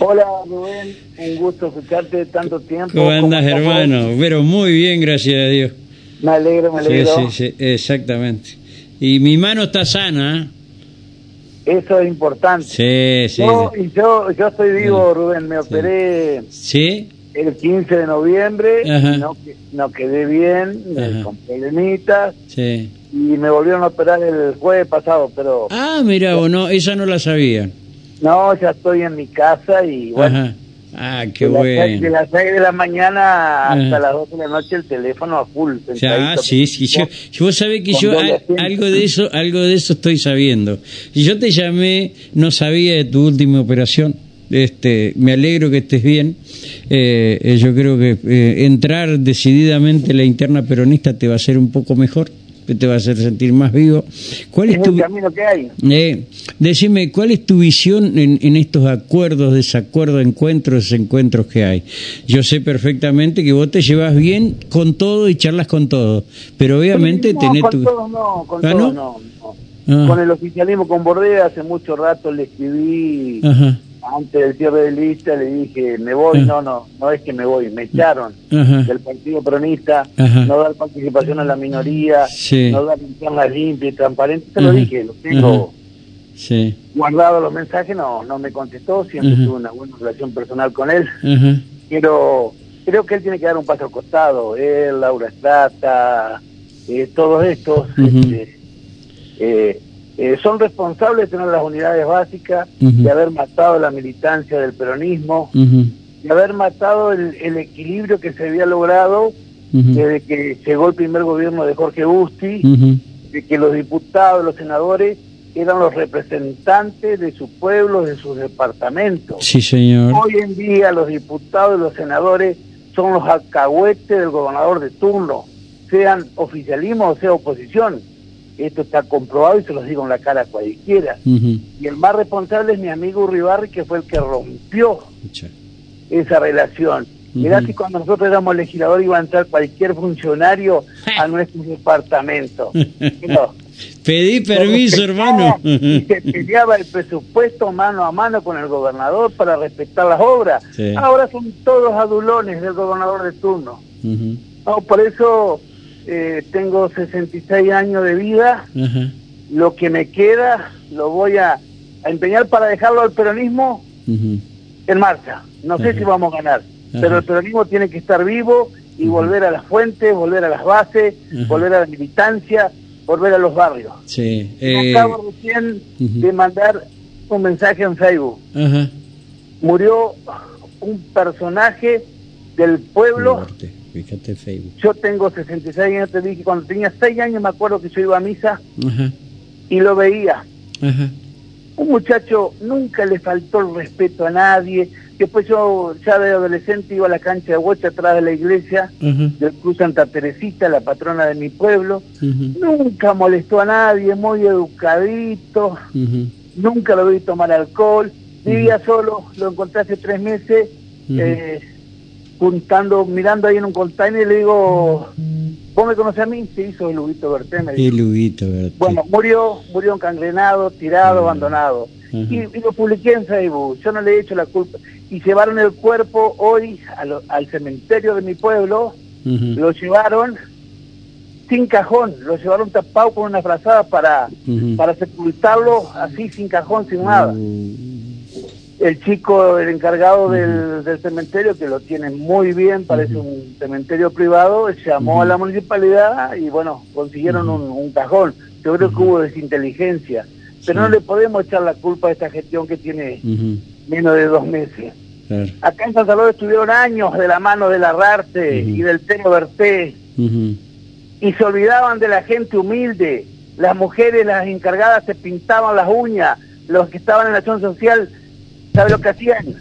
Hola Rubén, un gusto escucharte tanto tiempo. ¿Cómo andas, hermano? Pero muy bien, gracias a Dios. Me alegro, me alegro. Sí, sí, sí, exactamente. Y mi mano está sana. Eso es importante. Sí, sí. Yo, y yo, yo estoy vivo, Rubén, me operé ¿Sí? el 15 de noviembre, Ajá. no, no quedé bien, me- Ajá. con problemitas, Sí. y me volvieron a operar el jueves pasado, pero Ah, mira, vos no, esa no la sabía. No, ya estoy en mi casa y bueno, Ajá. Ah, qué de, las seis- de bueno. las 6 de la mañana hasta las 12 de la noche el teléfono a full. Sentadito. sí, sí. Yo, vos sabés que yo al- algo de eso, algo de eso estoy sabiendo. Y yo te llamé, no sabía de tu última operación. Este, me alegro que estés bien. Eh, eh, yo creo que eh, entrar decididamente en la interna peronista te va a hacer un poco mejor, te va a hacer sentir más vivo. ¿Cuál Es es tu el camino que hay. eh, decime, ¿cuál es tu visión en, en estos acuerdos, desacuerdos, encuentros, desencuentros que hay? Yo sé perfectamente que vos te llevas bien con todo y charlas con todo, pero obviamente no, tenés con tu... todos no, con ¿Ah, todos no? no. no. Ah. Con el oficialismo, con Bordea, hace mucho rato le escribí, Ajá, antes del cierre de lista, le dije, me voy, Ah. no, no, no es que me voy, me echaron del Partido Peronista, Ajá. no dar participación a la minoría, Sí. no dar internas limpias y transparentes, te lo dije, lo tengo sí, guardado los mensajes, no, no me contestó, siempre tuve una buena relación personal con él, pero creo que él tiene que dar un paso al costado, él, Laura Estrata, eh, todos estos, este, eh, eh, son responsables de tener las unidades básicas, de haber matado la militancia del peronismo, de haber matado el, el equilibrio que se había logrado desde que llegó el primer gobierno de Jorge Busti, de que los diputados, los senadores eran los representantes de su pueblo, de sus departamentos. sí señor, Hoy en día los diputados y los senadores son los alcahuetes del gobernador de turno, sean oficialismo o sea oposición. Esto está comprobado y se los digo en la cara a cualquiera. Y el más responsable es mi amigo Uribarri, que fue el que rompió esa relación. Mirá Ujú. si cuando nosotros éramos legisladores iba a entrar cualquier funcionario a nuestro departamento. No. Pedí permiso, hermano. Y se peleaba el presupuesto mano a mano con el gobernador para respetar las obras. Sí. Ahora son todos adulones del gobernador de turno. No, por eso eh, tengo 66 años de vida. Lo que me queda lo voy a, a empeñar para dejarlo al peronismo en marcha. No sé si vamos a ganar, pero el peronismo tiene que estar vivo y volver a las fuentes, volver a las bases, volver a la militancia, volver a los barrios. sí. Eh, acabo recién de mandar un mensaje en Facebook. Murió un personaje del pueblo. Muerte. Fíjate Facebook. Yo tengo 66 años, te dije, cuando tenía 6 años me acuerdo que yo iba a misa Ajá, y lo veía. ajá, Un muchacho nunca le faltó el respeto a nadie. Después yo ya de adolescente iba a la cancha de bocha atrás de la iglesia ajá, del Cruz Santa Teresita, la patrona de mi pueblo. Nunca molestó a nadie, muy educadito. Nunca lo vi tomar alcohol. Vivía solo, lo encontré hace tres meses, eh, juntando, mirando ahí en un container y le digo, ¿vos me conocés a mí? Sí, soy Lubito Berté, me dijo. Bueno, murió, murió encangrenado, tirado, abandonado. Y, y lo publiqué en Facebook, yo no le he hecho la culpa. Y llevaron el cuerpo hoy lo- al cementerio de mi pueblo, lo llevaron sin cajón, lo llevaron tapado con una frazada para, para sepultarlo así sin cajón, sin nada. El chico, el encargado del, del cementerio, que lo tiene muy bien, parece un cementerio privado, llamó a la municipalidad y bueno, consiguieron un, un cajón. Yo creo que hubo desinteligencia, pero Sí. no le podemos echar la culpa a esta gestión que tiene menos de dos meses. claro, Acá en San Salvador estuvieron años de la mano del Arrarte Ujú. y del Teno Berté y se olvidaban de la gente humilde. Las mujeres, las encargadas, se pintaban las uñas. Los que estaban en la acción social, ¿sabe lo que hacían?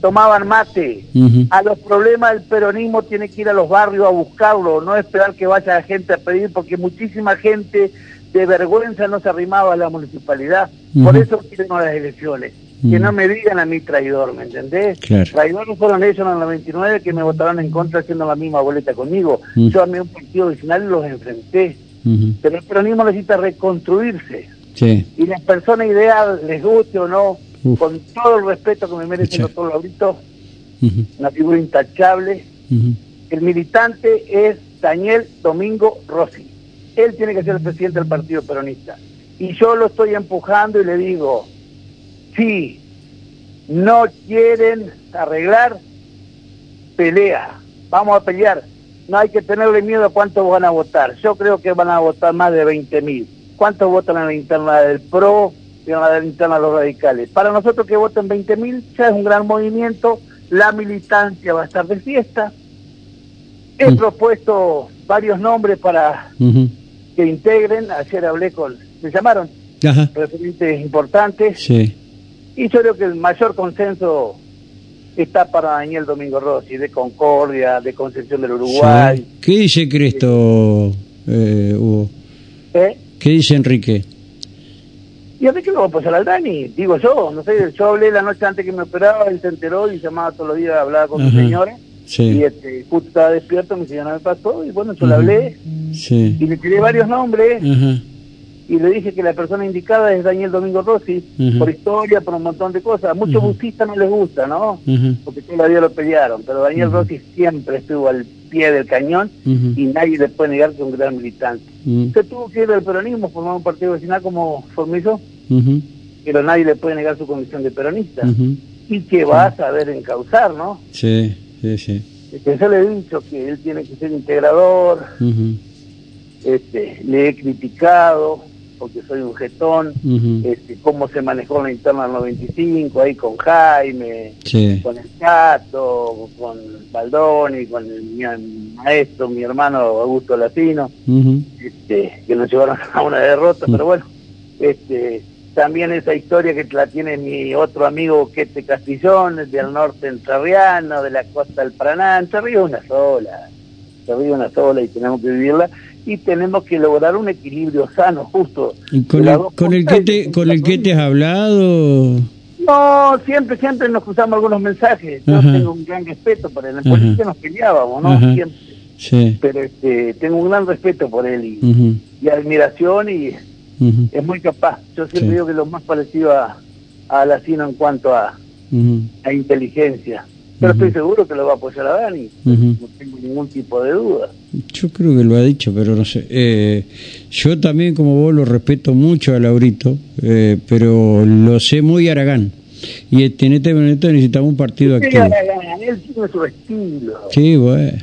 Tomaban mate. A los problemas del peronismo tiene que ir a los barrios a buscarlo, no esperar que vaya la gente a pedir, porque muchísima gente de vergüenza no se arrimaba a la municipalidad. Por eso quieren las elecciones. Que no me digan a mí traidor, ¿me entendés? Claro. Traidores fueron ellos en el 99 que me votaron en contra haciendo la misma boleta conmigo. Yo armé un partido original y los enfrenté. Pero el peronismo necesita reconstruirse. Sí. Y las personas ideales, les guste o no, Uf. con todo el respeto que me merece el Escucha. doctor Laurito, Ujú, una figura intachable. El militante es Daniel Domingo Rossi. Él tiene que ser el presidente del Partido Peronista. Y yo lo estoy empujando y le digo, si no quieren arreglar, pelea. Vamos a pelear. No hay que tenerle miedo a cuántos van a votar. Yo creo que van a votar más de 20 mil. ¿Cuántos votan en la interna del PRO la interna de los radicales? Para nosotros que voten 20 mil ya es un gran movimiento. La militancia va a estar de fiesta. He Mm. propuesto varios nombres para que integren. Ayer hablé con, me llamaron Ajá. referentes importantes Sí. y yo creo que el mayor consenso está para Daniel Domingo Rossi, de Concordia, de Concepción del Uruguay. Sí. ¿Qué dice Cristo, eh, Hugo? ¿eh? ¿Qué dice Enrique? ¿Y a mí qué lo va a pasar al Dani? Digo yo, no sé, yo hablé la noche antes que me operaba, él se enteró y llamaba todos los días, hablaba con mi Ajá. señora. Sí. Y este, justo estaba despierto, mi señora me pasó y bueno, yo le Ujú. hablé Sí. y le tiré varios nombres Ajá. Y le dije que la persona indicada es Daniel Domingo Rossi, por historia, por un montón de cosas. A muchos Ujú. busistas no les gusta, ¿no? Porque toda la vida lo pelearon, pero Daniel. Rossi siempre estuvo al pie del cañón y nadie le puede negar que es un gran militante. Se tuvo que ir del peronismo, formar un partido vecinal como Formiso, pero nadie le puede negar su condición de peronista. Y que va a saber encauzar, ¿no? Sí, sí, sí. Este, yo le he dicho que él tiene que ser integrador, este, le he criticado porque soy un jetón, este, cómo se manejó la interna del 95, ahí con Jaime, Sí. con el Cato, con Baldoni, con el, mi maestro, mi hermano Augusto Latino, este, que nos llevaron a una derrota, pero bueno, este, también esa historia que la tiene mi otro amigo Quete Castillón, del norte entrerriano, de la costa del Paraná, Entre una sola, Entre una sola y tenemos que vivirla y tenemos que lograr un equilibrio sano, justo. ¿Y con, el, con que te, con el que te has hablado? No, siempre, siempre nos cruzamos algunos mensajes. Yo Ajá. tengo un gran respeto por él. En política nos peleábamos, ¿no? Ajá. Siempre. Sí. Pero este, tengo un gran respeto por él y, admiración y es muy capaz. Yo siempre Sí. digo que lo más parecido a, a Alacino en cuanto a, a inteligencia. Pero estoy seguro que lo va a apoyar a Dani. No tengo ningún tipo de duda. Yo creo que lo ha dicho, pero no sé. Eh, yo también, como vos, lo respeto mucho a Laurito, eh, pero lo sé muy Aragán. Y este- en este momento necesitamos un partido activo. Aragán, él tiene su estilo. Sí, bueno.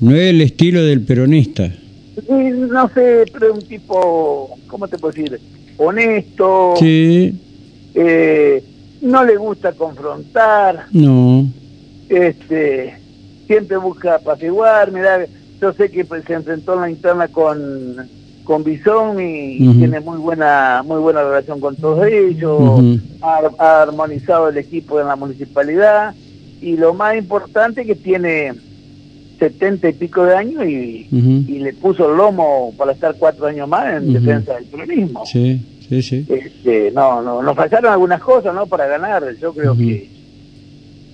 No es el estilo del peronista. Sí, no sé, pero es un tipo, ¿cómo te puedo decir? Honesto. Sí, eh, no le gusta confrontar, no. este, siempre busca apaciguar, mira, yo sé que pues, se enfrentó en la interna con con Bison y, tiene muy buena muy buena relación con todos ellos, ha, ha armonizado el equipo en la municipalidad y lo más importante que tiene setenta y pico de años y, y le puso el lomo para estar cuatro años más en defensa del peronismo Sí, sí, sí. este, no, no, nos fallaron algunas cosas, ¿no? Para ganar. Yo creo que,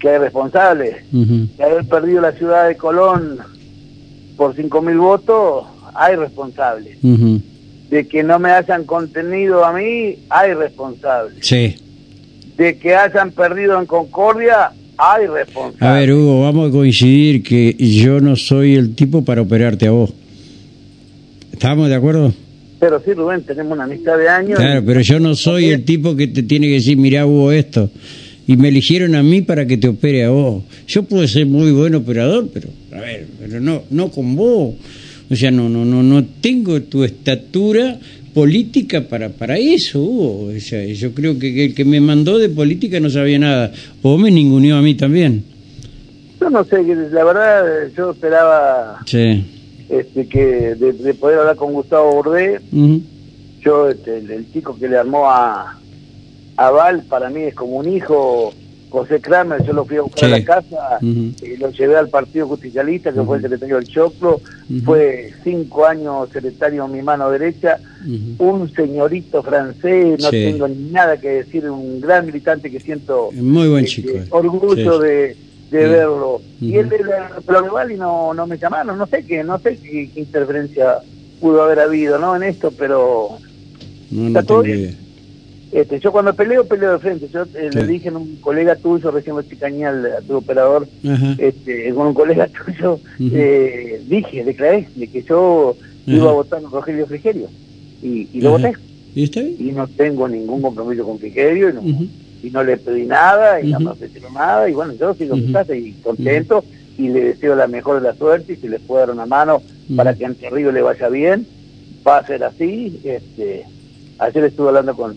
que hay responsables. Ujú. De haber perdido la ciudad de Colón por 5.000 votos, hay responsables. De que no me hayan contenido a mí, hay responsables. Sí. De que hayan perdido en Concordia, hay responsables. A ver, Hugo, vamos a coincidir que yo no soy el tipo para operarte a vos. ¿Estamos de acuerdo? Pero sí, Rubén, tenemos una amistad de años. Claro, pero yo no soy el tipo que te tiene que decir, mirá, Hugo, esto. Y me eligieron a mí para que te opere a vos. Yo puedo ser muy buen operador, pero, a ver, pero no, no con vos. O sea, no, no, no, no tengo tu estatura política para, para eso, Hugo. O sea, yo creo que, el que me mandó de política no sabía nada. O me ninguneó a mí también. Yo no sé, la verdad, yo esperaba Sí. este, que de, de poder hablar con Gustavo Bordé. Yo este, el, el chico que le armó a, a Val para mí es como un hijo José Kramer yo lo fui a buscar Sí. a la casa y lo llevé al partido justicialista que fue el secretario del Choclo fue cinco años secretario en mi mano derecha un señorito francés no Sí. tengo ni nada que decir un gran militante que siento Muy buen este, chico. eh. orgullo Sí. de, verlo y él era Val y no, no me llamaron no sé qué no sé qué, qué interferencia pudo haber habido no en esto pero No, ¿Está todo bien? Este, yo cuando peleo, peleo de frente. Yo eh, le dije a un colega tuyo, recién lo chicañal a tu operador, este, con un colega tuyo, eh, dije, declaré de que yo iba a votar a Rogelio Frigerio. Y, y lo voté. ¿Y está bien? Y no tengo ningún compromiso con Frigerio, y no, y no le pedí nada, y no me ofrecieron nada, y bueno, yo sigo en casa y contento, y le deseo la mejor de la suerte, y si le puedo dar una mano para que a Entre Río le vaya bien, va a ser así. Este, ayer estuve hablando con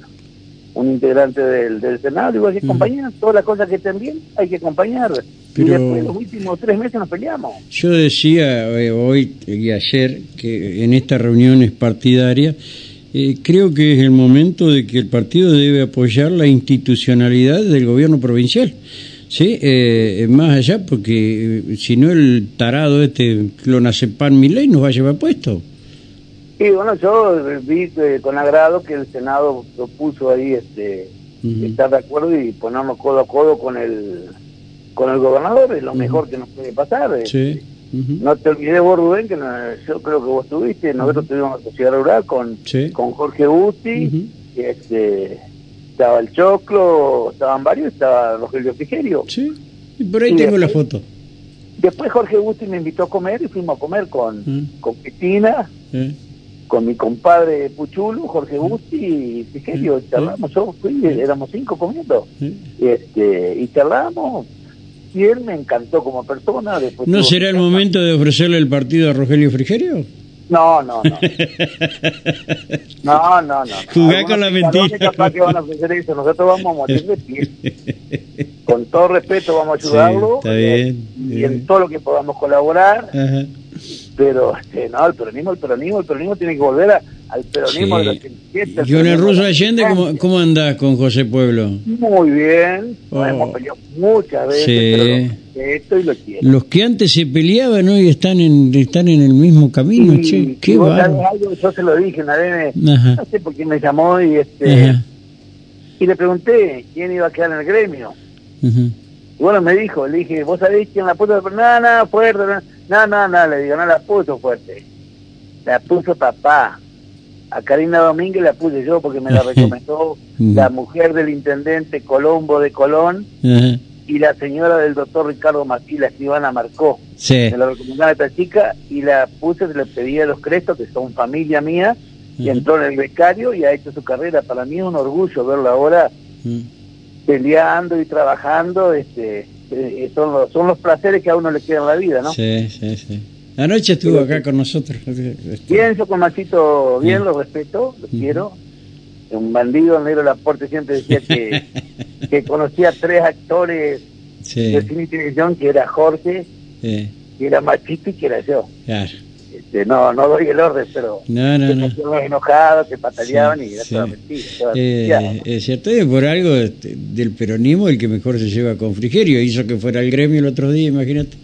un integrante del, del Senado, igual que acompañar, todas las cosas que estén bien, hay que acompañar. Y después los últimos tres meses nos peleamos. Yo decía eh, hoy y ayer que en estas reuniones partidarias eh, creo que es el momento de que el partido debe apoyar la institucionalidad del gobierno provincial. Sí, eh, más allá, porque eh, si no el tarado este clonazepam Milei nos va a llevar puesto. Sí, bueno, yo vi con agrado que el Senado propuso ahí este estar de acuerdo y ponernos codo a codo con el con el gobernador, es lo mejor que nos puede pasar. Sí. No te olvides vos, Rubén, que yo creo que vos estuviste, nosotros tuvimos la sociedad rural con, con Jorge Busti, este, estaba el Choclo, estaban varios, estaba Rogelio Frigerio. Sí, y por ahí tengo la foto. Después Jorge Busti me invitó a comer y fuimos a comer con, con Cristina, con mi compadre Puchulo, Jorge Busti y Frigerio, charlamos, yo fui, éramos cinco comiendo, este, y charlamos y él me encantó como persona. ¿No será el momento de ofrecerle el partido a Rogelio Frigerio? No, no, no. No, no, no. Jugar con la mentira. Capaz que van a ofrecer eso. Nosotros vamos a morir de pie. Con todo respeto vamos a ayudarlo. está bien, y en todo lo que podamos colaborar. Ajá. Pero, este, no, el peronismo, el peronismo, el peronismo tiene que volver a, al peronismo de los 87. ¿Y con el ruso Allende cómo, cómo andás con José Pueblo? Muy bien, nos hemos peleado muchas veces, sí. pero esto y lo quiero. Los que antes se peleaban hoy están en, están en el mismo camino, sí, che, qué algo. Yo se lo dije una vez, no sé por qué me llamó y este Ajá. y le pregunté quién iba a quedar en el gremio. Ajá. Y bueno, me dijo, le dije, ¿vos sabés quién la puso? Nada, nada, fuerte, nada, nada, nada, le digo, no la puso fuerte. La puso papá. A Karina Domínguez la puse yo porque me la recomendó la mujer del intendente Colombo de Colón y la señora del doctor Ricardo Martí, la escribana Marcó. Sí. Me la recomendaba esta chica y la puse, se le pedí a los Crestos, que son familia mía, y entró en el becario y ha hecho su carrera. Para mí es un orgullo verla ahora peleando y trabajando, este, eh, son, los, son los placeres que a uno le quedan en la vida, ¿no? Sí, sí, sí. Anoche estuvo acá con nosotros. Bien, yo con Machito bien, mm. lo respeto, lo mm. quiero. Un bandido, negro Laporte siempre decía que, que conocía tres actores sí. de cine y televisión, que era Jorge, que era Machito y que era yo. Claro. Este, no, no doy el orden, pero no, no, no. que enojados, que pataleaban sí, y era sí. toda mentira. Toda eh, es cierto, y por algo este, del peronismo el que mejor se lleva con Frigerio, hizo que fuera el gremio el otro día, imagínate.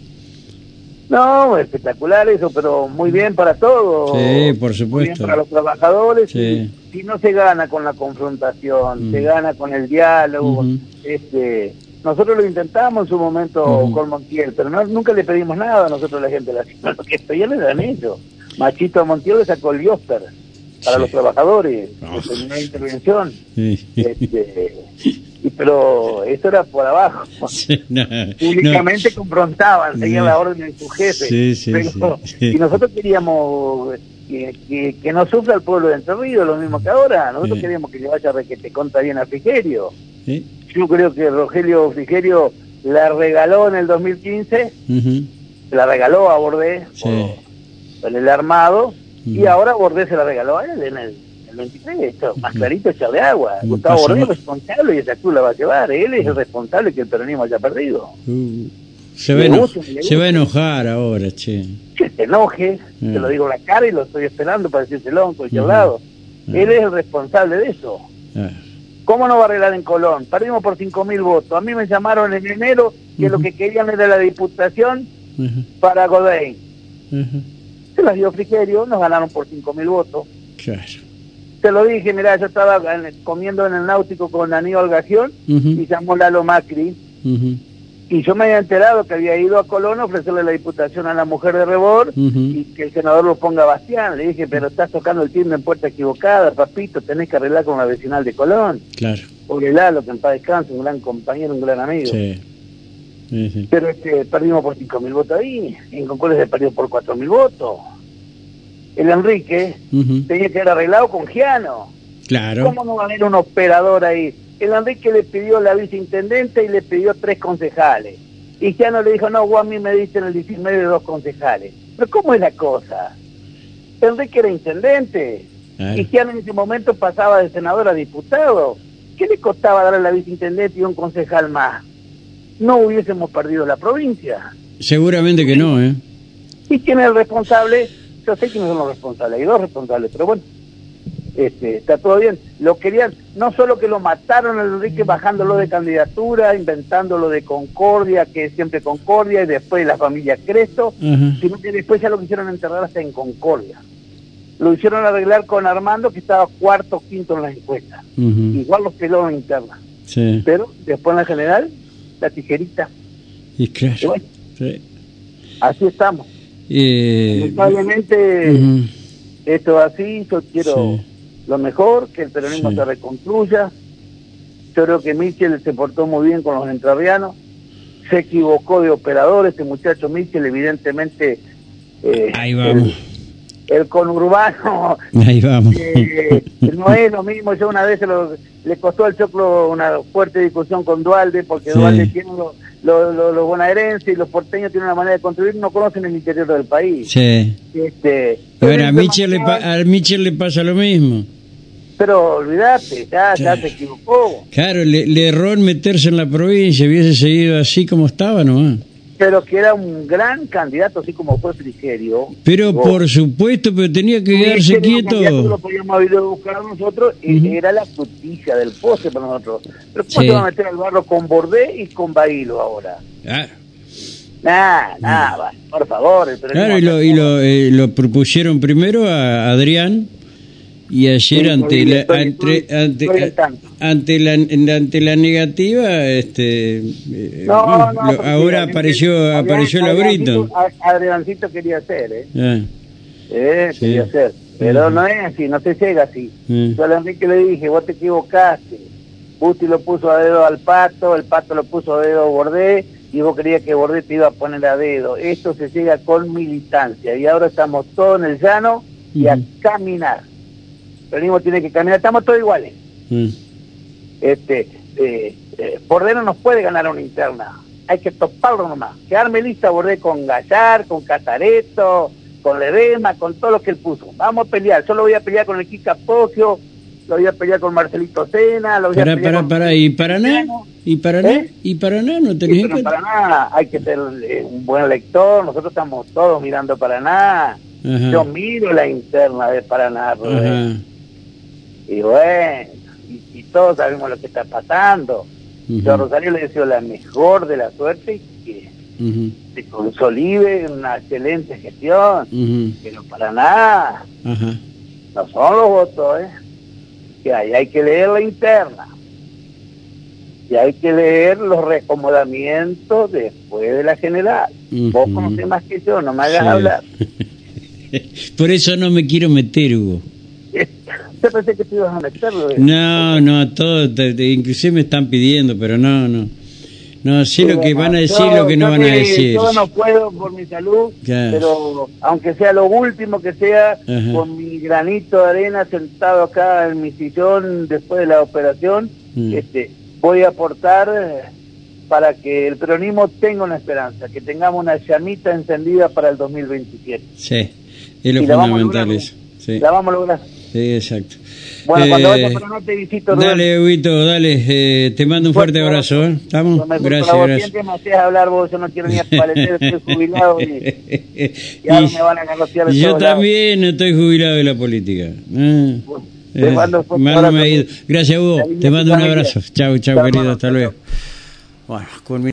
No, espectacular eso, pero muy bien para todos. Sí, por supuesto. Muy bien para los trabajadores. Sí. Si no se gana con la confrontación, mm. se gana con el diálogo. Uh -huh. este Nosotros lo intentamos en su momento uh -huh. con Montiel, pero no, nunca le pedimos nada a nosotros a la gente. Lo que pedían eran ellos. Machito Montiel le sacó el para Sí. los trabajadores, terminó la intervención. Sí. Este, y, pero eso era por abajo. Sí, no, Públicamente confrontaban, seguían la orden de su jefe. Sí, sí, pero. Y nosotros queríamos que, que, que no sufra el pueblo de Entre Ríos, lo mismo que ahora. Nosotros queríamos que le vaya requete contra bien a Frigerio. Yo creo que Rogelio Frigerio la regaló en el 2015, Ujú. se la regaló a Bordés Sí. por, por el armado, y ahora Bordés se la regaló a él en el, el 23, esto, más clarito echarle agua. Gustavo pasa Bordés es responsable y esa cruz la va a llevar. Él es el responsable que el peronismo haya perdido. Uh, se, va a eno- gusta, le se va a gusta. enojar ahora, che. que se enoje, te lo digo en la cara y lo estoy esperando para decírselo en cualquier lado. Él es el responsable de eso. ¿Cómo no va a arreglar en Colón? Perdimos por 5.000 votos. A mí me llamaron en enero que lo que querían era la diputación para ujú. Se las dio Frigerio, nos ganaron por 5.000 votos. Claro. Te lo dije, mira, yo estaba en- comiendo en el náutico con Aníbal Gajión Ujú, y llamó Lalo Macri. Y yo me había enterado que había ido a Colón a ofrecerle la diputación a la mujer de Rebor y que el senador lo ponga a Bastián. Le dije, pero estás tocando el timbre en puerta equivocada, papito, tenés que arreglar con la vecinal de Colón. Claro. Pobre Lalo, que en paz descanse, un gran compañero, un gran amigo. Sí. Sí, sí. Pero este, perdimos por 5.000 votos ahí, en Concordia se perdió por 4.000 votos. El Enrique tenía que haber arreglado con Giano. Claro. ¿Cómo no va a haber un operador ahí? El Enrique le pidió la viceintendente y le pidió tres concejales. Y Giano le dijo, no, vos a mí me diste en el 19 de dos concejales. Pero ¿cómo es la cosa? Enrique era intendente. Y Giano en ese momento pasaba de senador a diputado. ¿Qué le costaba darle la viceintendente y un concejal más? No hubiésemos perdido la provincia. Seguramente que no, ¿eh? ¿Y quién es el responsable? Yo sé quiénes son los responsables, hay dos responsables, pero bueno, este, está todo bien. Lo querían, no solo que lo mataron a Enrique bajándolo de candidatura, inventándolo de Concordia, que es siempre Concordia, y después la familia Cresto, sino que después ya lo quisieron enterrar hasta en Concordia. Lo hicieron arreglar con Armando, que estaba cuarto quinto en las encuestas. Igual los peló en interna. Sí. Pero después en la general, la tijerita. Y Y claro. bueno, Sí. así estamos. Eh, Lamentablemente... esto es así, yo quiero Sí. Lo mejor, que el peronismo Sí. se reconstruya. Yo creo que Michel se portó muy bien con los entrerrianos, se equivocó de operador, este muchacho Michel evidentemente eh, Ahí vamos. el, el conurbano Ahí vamos. eh, no es lo mismo, yo una vez lo- le costó al Choclo una fuerte discusión con Dualde, porque Sí. Dualde tiene los lo, lo- bonaerenses y los porteños tienen una manera de construir, no conocen el interior del país. Sí. Este, Bueno, a pero Michel, le pa- a Michel le pasa lo mismo. Pero olvídate, ya, se equivocó. Claro, le, le erró en meterse en la provincia, hubiese seguido así como estaba nomás. Pero que era un gran candidato, así como fue Frigerio. Pero por supuesto, pero tenía que quedarse que Lo quieto. podíamos haber ido a buscar nosotros, y Ujú. era la frutilla del postre para nosotros. Pero ¿cómo Sí. se va a meter al barro con Bordé y con Bailo ahora? Ah, Nah, nah, va, por favor. claro, y lo, y lo, eh, lo propusieron primero a Adrián y ayer Sí, ante la, ante, ante, la ante la negativa este eh, No, bueno, no, lo- porque ahora apareció Adrián- apareció Laurito Adriancito quería hacer, ¿eh? Ah, Eh, Sí. quería hacer. Pero Ujú. no es así, no se llega así. Mm. Yo a Enrique le dije, vos te equivocaste. Busti lo puso a dedo al pato, el pato lo puso a dedo a Bordé, y vos querías que Bordé te iba a poner a dedo. Esto se llega con militancia, y ahora estamos todos en el llano y a Ujú. caminar. El peronismo tiene que caminar, estamos todos iguales. ah. Este, eh, eh, Bordé no nos puede ganar una interna, hay que toparlo nomás. Quedarme lista Bordé con Gallar, con Casareto, con Ledema, con todo lo que él puso. Vamos a pelear, yo lo voy a pelear con el Kika Pocio, lo voy a pelear con Marcelito Sena, lo voy a Pará, pelear pará, con... pará, ¿y Paraná? ¿Y Paraná? ¿Eh? ¿Y Paraná no Sí, tenés en pero en? Paraná hay que ser eh, un buen lector, nosotros estamos todos mirando Paraná. Ajá. Yo miro la interna de Paraná. Y bueno, y, y todos sabemos lo que está pasando. Ujú. Yo a Rosario le deseo la mejor de la suerte y que Ujú. se consolide una excelente gestión. Pero para nada, no son los votos, ¿eh? Que hay, hay que leer la interna. Y hay que leer los reacomodamientos después de la general. Vos conocés más que yo, no me hagas Sí. hablar. Por eso no me quiero meter, Hugo. Yo pensé que te ibas a meterlo. No, no, todo, te- te- inclusive me están pidiendo, pero no, no. No, sé lo que van a decir, Yo- lo que no yo van a decir. Yo no puedo por mi salud, Claro. pero aunque sea lo último que sea, Ajá. con mi granito de arena sentado acá en mi sillón después de la operación, Mm. este, voy a aportar eh, para que el peronismo tenga una esperanza, que tengamos una llamita encendida para el 2027. Sí, es lo Y la vamos a fundamental lograr, eso. Sí, La vamos a lograr. Sí, exacto. Bueno, cuando Eh, vaya a Paraná te visito, Rubén. Dale, Huguito, dale, eh, te mando un fuerte abrazo, ¿eh? ¿Estamos? Gracias, gracias. siempre me hacías hablar vos, yo no quiero ni paleter, estoy jubilado y, y ahora me van a garrotear de Y yo todos lados. también estoy jubilado de la política. Ah, Te eh, mando un abrazo. ido. Gracias, Hugo. Te mando un abrazo. Chau, chau, Chao, querido. Hasta luego. Bueno, con mi-